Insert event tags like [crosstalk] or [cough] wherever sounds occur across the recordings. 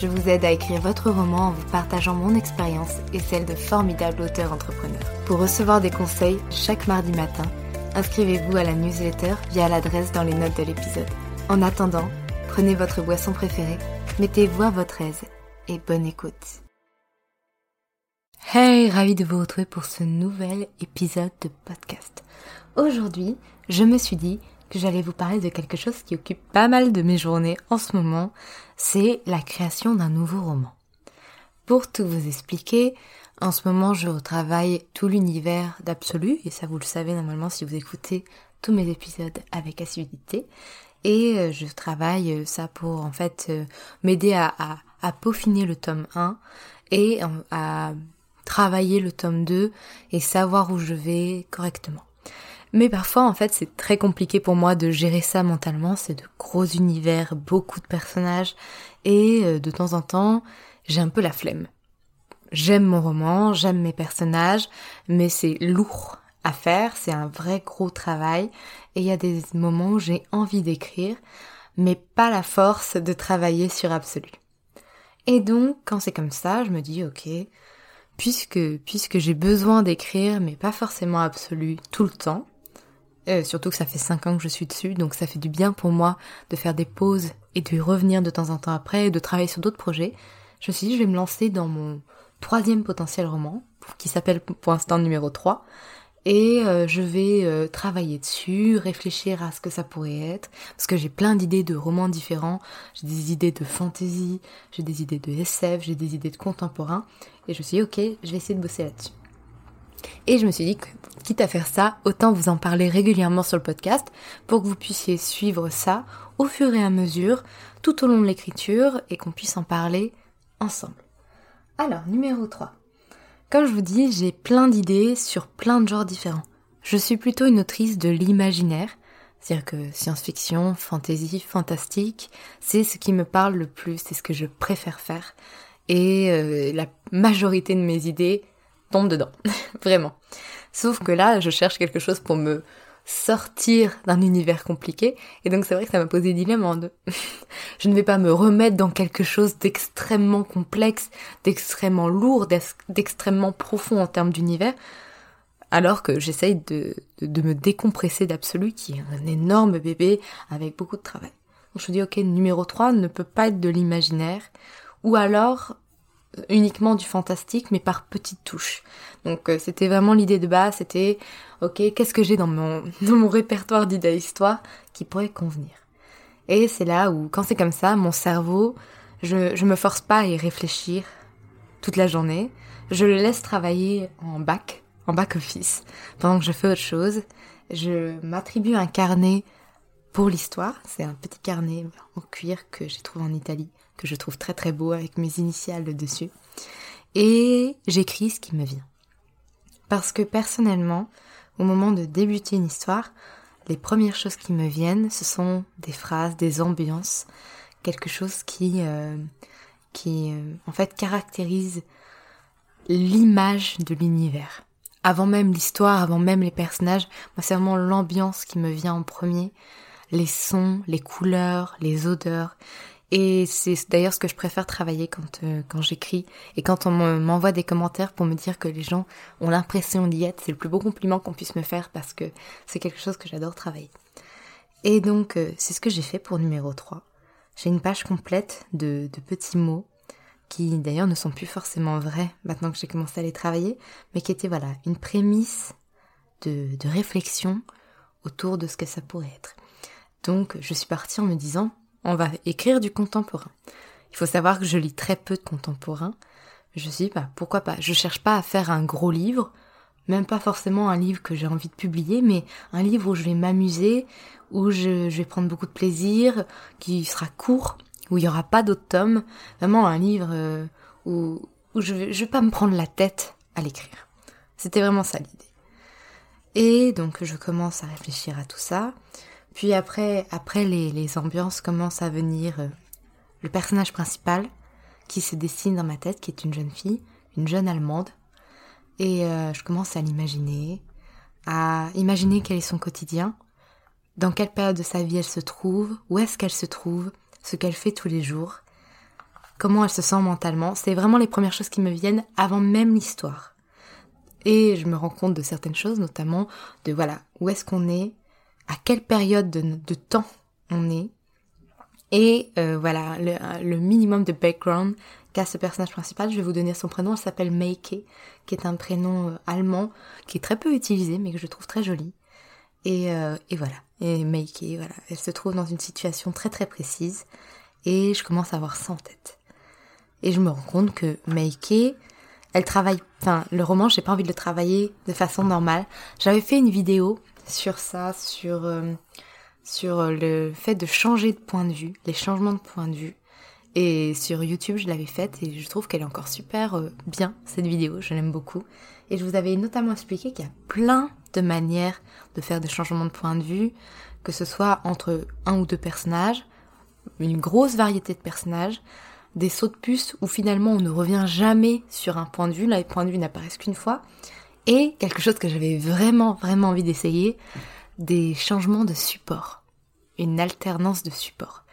je vous aide à écrire votre roman en vous partageant mon expérience et celle de formidables auteurs entrepreneurs. Pour recevoir des conseils chaque mardi matin, inscrivez-vous à la newsletter via l'adresse dans les notes de l'épisode. En attendant, prenez votre boisson préférée, mettez-vous à votre aise et bonne écoute. Hey, ravi de vous retrouver pour ce nouvel épisode de podcast. Aujourd'hui, je me suis dit que j'allais vous parler de quelque chose qui occupe pas mal de mes journées en ce moment, c'est la création d'un nouveau roman. Pour tout vous expliquer, en ce moment je retravaille tout l'univers d'Absolu, et ça vous le savez normalement si vous écoutez tous mes épisodes avec assiduité, et euh, je travaille euh, ça pour en fait euh, m'aider à, à, peaufiner le tome 1 et à travailler le tome 2 et savoir où je vais correctement. Mais parfois, en fait, c'est très compliqué pour moi de gérer ça mentalement. C'est de gros univers, beaucoup de personnages, et euh, de temps en temps, j'ai un peu la flemme. J'aime mon roman, j'aime mes personnages, mais c'est lourd à faire, c'est un vrai gros travail, et il y a des moments où j'ai envie d'écrire, mais pas la force de travailler sur Absolu. Et donc, quand c'est comme ça, je me dis, ok, puisque, puisque j'ai besoin d'écrire, mais pas forcément Absolu tout le temps, euh, surtout que ça fait 5 ans que je suis dessus, donc ça fait du bien pour moi de faire des pauses et de revenir de temps en temps après, et de travailler sur d'autres projets. Je me suis dit, je vais me lancer dans mon troisième potentiel roman, qui s'appelle pour l'instant numéro 3, et euh, je vais euh, travailler dessus, réfléchir à ce que ça pourrait être, parce que j'ai plein d'idées de romans différents, j'ai des idées de fantasy, j'ai des idées de SF, j'ai des idées de contemporain, et je me suis dit, ok, je vais essayer de bosser là-dessus. Et je me suis dit que, quitte à faire ça, autant vous en parler régulièrement sur le podcast pour que vous puissiez suivre ça au fur et à mesure, tout au long de l'écriture, et qu'on puisse en parler ensemble. Alors, numéro 3. Comme je vous dis, j'ai plein d'idées sur plein de genres différents. Je suis plutôt une autrice de l'imaginaire, c'est-à-dire que science-fiction, fantasy, fantastique, c'est ce qui me parle le plus, c'est ce que je préfère faire. Et euh, la majorité de mes idées dedans, [laughs] vraiment. Sauf que là, je cherche quelque chose pour me sortir d'un univers compliqué, et donc c'est vrai que ça m'a posé dilemme de... [laughs] je ne vais pas me remettre dans quelque chose d'extrêmement complexe, d'extrêmement lourd, d'extrêmement profond en termes d'univers, alors que j'essaye de, de, me décompresser d'absolu, qui est un énorme bébé avec beaucoup de travail. Donc je me dis, ok, numéro 3 ne peut pas être de l'imaginaire, ou alors uniquement du fantastique, mais par petites touches. Donc euh, c'était vraiment l'idée de base, c'était ok, qu'est-ce que j'ai dans mon, [laughs] dans mon répertoire d'idées histoire qui pourrait convenir? Et c'est là où, quand c'est comme ça, mon cerveau, je, je me force pas à y réfléchir toute la journée. Je le laisse travailler en bac, en back office, pendant que je fais autre chose. Je m'attribue un carnet pour l'histoire. C'est un petit carnet en cuir que j'ai trouvé en Italie que je trouve très très beau avec mes initiales dessus. Et j'écris ce qui me vient. Parce que personnellement, au moment de débuter une histoire, les premières choses qui me viennent, ce sont des phrases, des ambiances, quelque chose qui, euh, qui euh, en fait caractérise l'image de l'univers. avant même l'histoire, avant même les personnages, moi c'est vraiment l'ambiance qui me vient en premier, les sons, les couleurs, les odeurs. Et c'est d'ailleurs ce que je préfère travailler quand, euh, quand j'écris et quand on m'envoie des commentaires pour me dire que les gens ont l'impression d'y être. C'est le plus beau compliment qu'on puisse me faire parce que c'est quelque chose que j'adore travailler. Et donc, euh, c'est ce que j'ai fait pour numéro 3. J'ai une page complète de, de petits mots qui d'ailleurs ne sont plus forcément vrais maintenant que j'ai commencé à les travailler, mais qui étaient voilà une prémisse de, de réflexion autour de ce que ça pourrait être. Donc je suis partie en me disant on va écrire du contemporain. Il faut savoir que je lis très peu de contemporain. Je me suis pourquoi pas? Je cherche pas à faire un gros livre, même pas forcément un livre que j'ai envie de publier, mais un livre où je vais m'amuser, où je, vais prendre beaucoup de plaisir, qui sera court, où il n'y aura pas d'autres tomes. Vraiment un livre euh, où, où je ne vais pas me prendre la tête à l'écrire. C'était vraiment ça l'idée. Et donc je commence à réfléchir à tout ça. Puis après, après les, les ambiances commencent à venir euh, le personnage principal qui se dessine dans ma tête, qui est une jeune fille, une jeune allemande. Et euh, je commence à l'imaginer, à imaginer quel est son quotidien, dans quelle période de sa vie elle se trouve, où est-ce qu'elle se trouve, ce qu'elle fait tous les jours, comment elle se sent mentalement. C'est vraiment les premières choses qui me viennent avant même l'histoire. Et je me rends compte de certaines choses, notamment de voilà, où est-ce qu'on est, à quelle période de, temps on est, et euh, voilà, le, minimum de background qu'a ce personnage principal. Je vais vous donner son prénom, elle s'appelle Meike, qui est un prénom euh, allemand, qui est très peu utilisé, mais que je trouve très joli. Et, euh, et voilà, et Meike, voilà, elle se trouve dans une situation très très précise, et je commence à avoir ça en tête. Et je me rends compte que Meike, elle travaille, enfin, le roman, j'ai pas envie de le travailler de façon normale. J'avais fait une vidéo sur ça, sur, euh, sur le fait de changer de point de vue, les changements de point de vue. Et sur YouTube, je l'avais faite et je trouve qu'elle est encore super euh, bien, cette vidéo, je l'aime beaucoup. Et je vous avais notamment expliqué qu'il y a plein de manières de faire des changements de point de vue, que ce soit entre un ou deux personnages, une grosse variété de personnages, des sauts de puce où finalement on ne revient jamais sur un point de vue, là les points de vue n'apparaissent qu'une fois, et quelque chose que j'avais vraiment vraiment envie d'essayer, des changements de support, une alternance de support.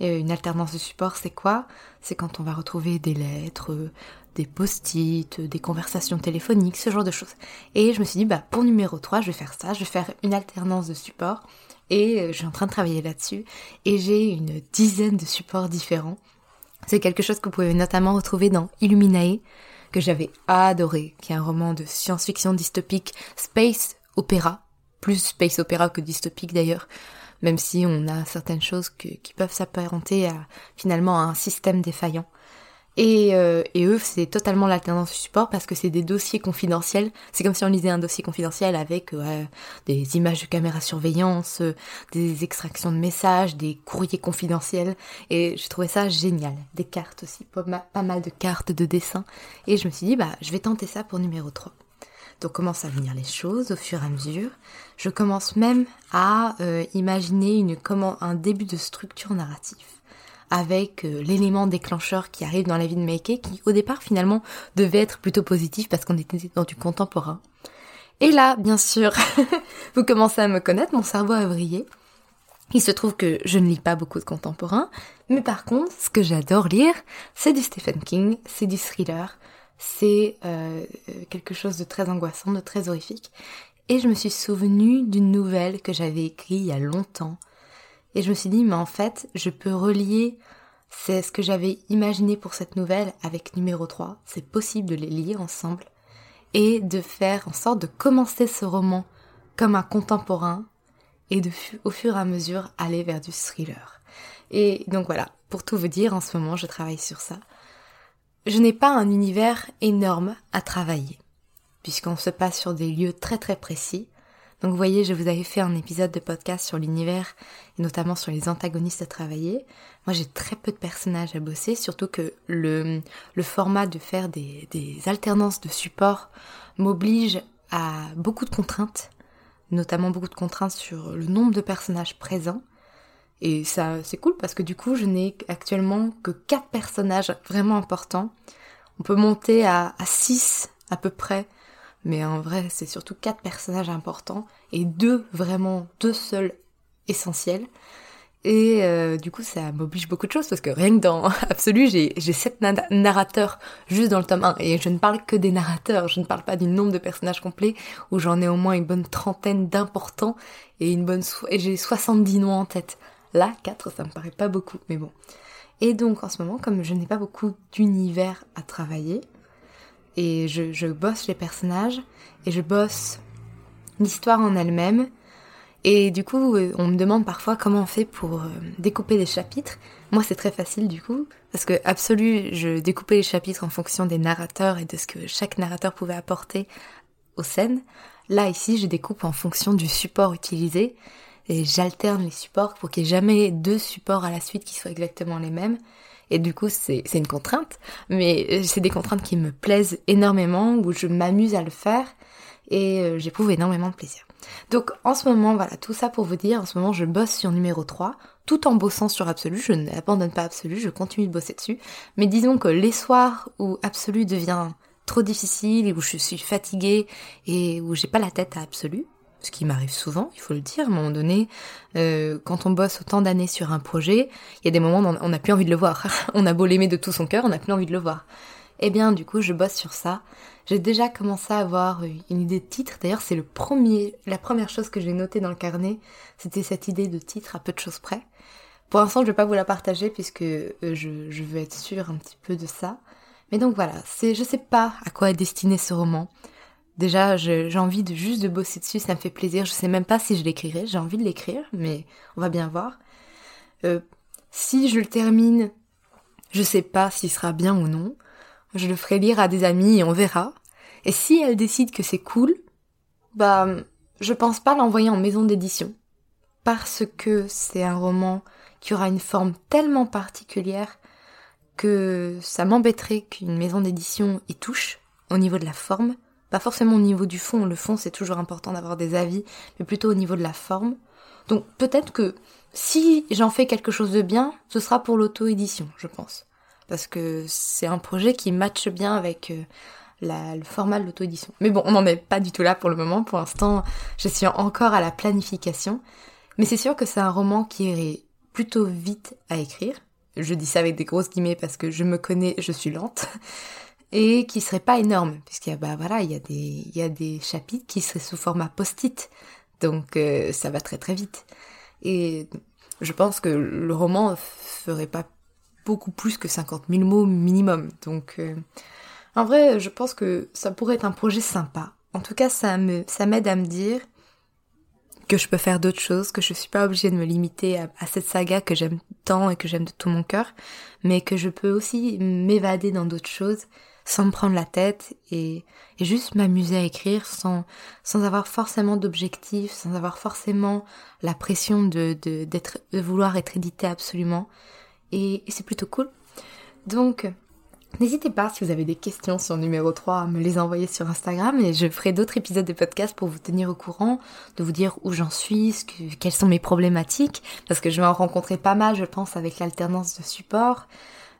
Et une alternance de support, c'est quoi? C'est quand on va retrouver des lettres, des post-it, des conversations téléphoniques, ce genre de choses. Et je me suis dit, bah, pour numéro 3, je vais faire ça, je vais faire une alternance de support. Et euh, je suis en train de travailler là-dessus. Et j'ai une dizaine de supports différents. C'est quelque chose que vous pouvez notamment retrouver dans Illuminae, que j'avais adoré, qui est un roman de science-fiction dystopique, space opéra, plus space opéra que dystopique d'ailleurs, même si on a certaines choses qui peuvent s'apparenter à finalement à un système défaillant. Et, euh, et eux, c'est totalement l'alternance du support parce que c'est des dossiers confidentiels. C'est comme si on lisait un dossier confidentiel avec euh, des images de caméra surveillance, euh, des extractions de messages, des courriers confidentiels. Et je trouvais ça génial. Des cartes aussi, pas, mal de cartes, de dessins. Et je me suis dit, bah, je vais tenter ça pour numéro 3. Donc commencent à venir les choses au fur et à mesure. Je commence même à imaginer une, comment, un début de structure narrative avec euh, l'élément déclencheur qui arrive dans la vie de Meike, qui au départ finalement devait être plutôt positif parce qu'on était dans du contemporain. Et là, bien sûr, [laughs] vous commencez à me connaître, mon cerveau a vrillé. Il se trouve que je ne lis pas beaucoup de contemporain, mais par contre, ce que j'adore lire, c'est du Stephen King, c'est du thriller, c'est euh, quelque chose de très angoissant, de très horrifique. Et je me suis souvenue d'une nouvelle que j'avais écrite il y a longtemps, et je me suis dit, mais en fait, je peux relier c'est ce que j'avais imaginé pour cette nouvelle avec numéro 3. C'est possible de les lire ensemble et de faire en sorte de commencer ce roman comme un contemporain et de au fur et à mesure aller vers du thriller. Et donc voilà, pour tout vous dire, en ce moment, je travaille sur ça. Je n'ai pas un univers énorme à travailler, puisqu'on se passe sur des lieux très très précis. Donc vous voyez, je vous avais fait un épisode de podcast sur l'univers, et notamment sur les antagonistes à travailler. Moi j'ai très peu de personnages à bosser, surtout que le, format de faire des, alternances de support m'oblige à beaucoup de contraintes, notamment beaucoup de contraintes sur le nombre de personnages présents. Et ça c'est cool parce que du coup je n'ai actuellement que quatre personnages vraiment importants. On peut monter à, à 6 à peu près mais en vrai c'est surtout quatre personnages importants et deux vraiment deux seuls essentiels. Et euh, du coup, ça m'oblige beaucoup de choses parce que rien que dans [laughs] Absolu, j'ai, sept narrateurs juste dans le tome 1. Et je ne parle que des narrateurs, je ne parle pas du nombre de personnages complets où j'en ai au moins une bonne trentaine d'importants et une bonne et j'ai 70 noms en tête. Là, 4, ça me paraît pas beaucoup, mais bon. Et donc en ce moment, comme je n'ai pas beaucoup d'univers à travailler, et je, bosse les personnages, et je bosse l'histoire en elle-même, et du coup, euh, on me demande parfois comment on fait pour euh, découper les chapitres. Moi, c'est très facile du coup, parce que absolu, je découpais les chapitres en fonction des narrateurs et de ce que chaque narrateur pouvait apporter aux scènes. Là, ici, je découpe en fonction du support utilisé et j'alterne les supports pour qu'il n'y ait jamais deux supports à la suite qui soient exactement les mêmes. Et du coup, c'est une contrainte, mais euh, c'est des contraintes qui me plaisent énormément, où je m'amuse à le faire. Et j'éprouve énormément de plaisir. Donc en ce moment, voilà, tout ça pour vous dire, en ce moment je bosse sur numéro 3, tout en bossant sur Absolu, je n'abandonne pas Absolu, je continue de bosser dessus, mais disons que les soirs où Absolu devient trop difficile, et où je suis fatiguée, et où j'ai pas la tête à Absolu, ce qui m'arrive souvent, il faut le dire, à un moment donné, euh, quand on bosse autant d'années sur un projet, il y a des moments où on n'a plus envie de le voir. [laughs] on a beau l'aimer de tout son cœur, on n'a plus envie de le voir. Eh bien, du coup, je bosse sur ça. J'ai déjà commencé à avoir une idée de titre. D'ailleurs, c'est le premier, la première chose que j'ai notée dans le carnet, c'était cette idée de titre à peu de choses près. Pour l'instant, je vais pas vous la partager puisque euh, je, je veux être sûre un petit peu de ça. Mais donc voilà, c'est, je sais pas à quoi est destiné ce roman. Déjà, j'ai envie de juste de bosser dessus, ça me fait plaisir. Je sais même pas si je l'écrirai. J'ai envie de l'écrire, mais on va bien voir. Euh, si je le termine, je sais pas s'il sera bien ou non. Je le ferai lire à des amis et on verra. Et si elle décide que c'est cool, bah, je pense pas l'envoyer en maison d'édition. Parce que c'est un roman qui aura une forme tellement particulière que ça m'embêterait qu'une maison d'édition y touche au niveau de la forme. Pas forcément au niveau du fond, le fond c'est toujours important d'avoir des avis, mais plutôt au niveau de la forme. Donc peut-être que si j'en fais quelque chose de bien, ce sera pour l'auto-édition, je pense parce que c'est un projet qui matche bien avec euh, le format de l'auto-édition. Mais bon, on n'en est pas du tout là pour le moment. Pour l'instant, je suis encore à la planification. Mais c'est sûr que c'est un roman qui irait plutôt vite à écrire. Je dis ça avec des grosses guillemets parce que je me connais, je suis lente. Et qui serait pas énorme, puisqu'il y a, bah voilà, il y a des, il y a des chapitres qui seraient sous format post-it. Donc, euh, ça va très très vite. Et je pense que le roman ferait pas beaucoup plus que 50 000 mots minimum. Donc, euh, en vrai, je pense que ça pourrait être un projet sympa. En tout cas, ça me, ça m'aide à me dire que je peux faire d'autres choses, que je suis pas obligée de me limiter à, cette saga que j'aime tant et que j'aime de tout mon cœur, mais que je peux aussi m'évader dans d'autres choses sans me prendre la tête et, juste m'amuser à écrire sans, sans avoir forcément d'objectifs, sans avoir forcément la pression de, de, d'être, de vouloir être édité absolument et, c'est plutôt cool. Donc, N'hésitez pas, si vous avez des questions sur numéro 3, à me les envoyer sur Instagram et je ferai d'autres épisodes de podcast pour vous tenir au courant, de vous dire où j'en suis, quelles sont mes problématiques, parce que je vais en rencontrer pas mal, je pense, avec l'alternance de support,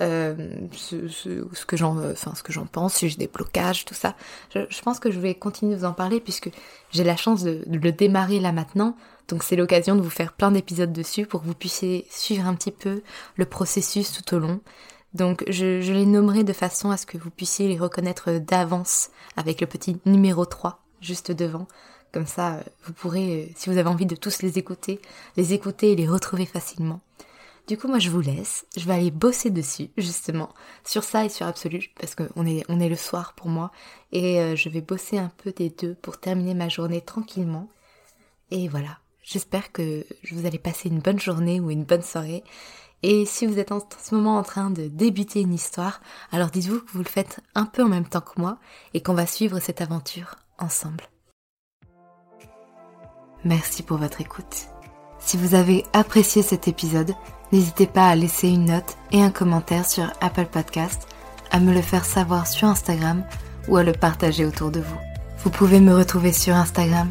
euh, ce, que j'en, enfin, ce que j'en pense, si j'ai des blocages, tout ça. Je, pense que je vais continuer de vous en parler puisque j'ai la chance de le démarrer là maintenant. Donc c'est l'occasion de vous faire plein d'épisodes dessus pour que vous puissiez suivre un petit peu le processus tout au long. Donc je, les nommerai de façon à ce que vous puissiez les reconnaître d'avance avec le petit numéro 3 juste devant. Comme ça, vous pourrez, si vous avez envie de tous les écouter, les écouter et les retrouver facilement. Du coup, moi, je vous laisse. Je vais aller bosser dessus, justement, sur ça et sur Absolu, parce qu'on est, on est le soir pour moi. Et euh, je vais bosser un peu des deux pour terminer ma journée tranquillement. Et voilà. J'espère que vous allez passer une bonne journée ou une bonne soirée. Et si vous êtes en ce moment en train de débuter une histoire, alors dites-vous que vous le faites un peu en même temps que moi et qu'on va suivre cette aventure ensemble. Merci pour votre écoute. Si vous avez apprécié cet épisode, n'hésitez pas à laisser une note et un commentaire sur Apple Podcast, à me le faire savoir sur Instagram ou à le partager autour de vous. Vous pouvez me retrouver sur Instagram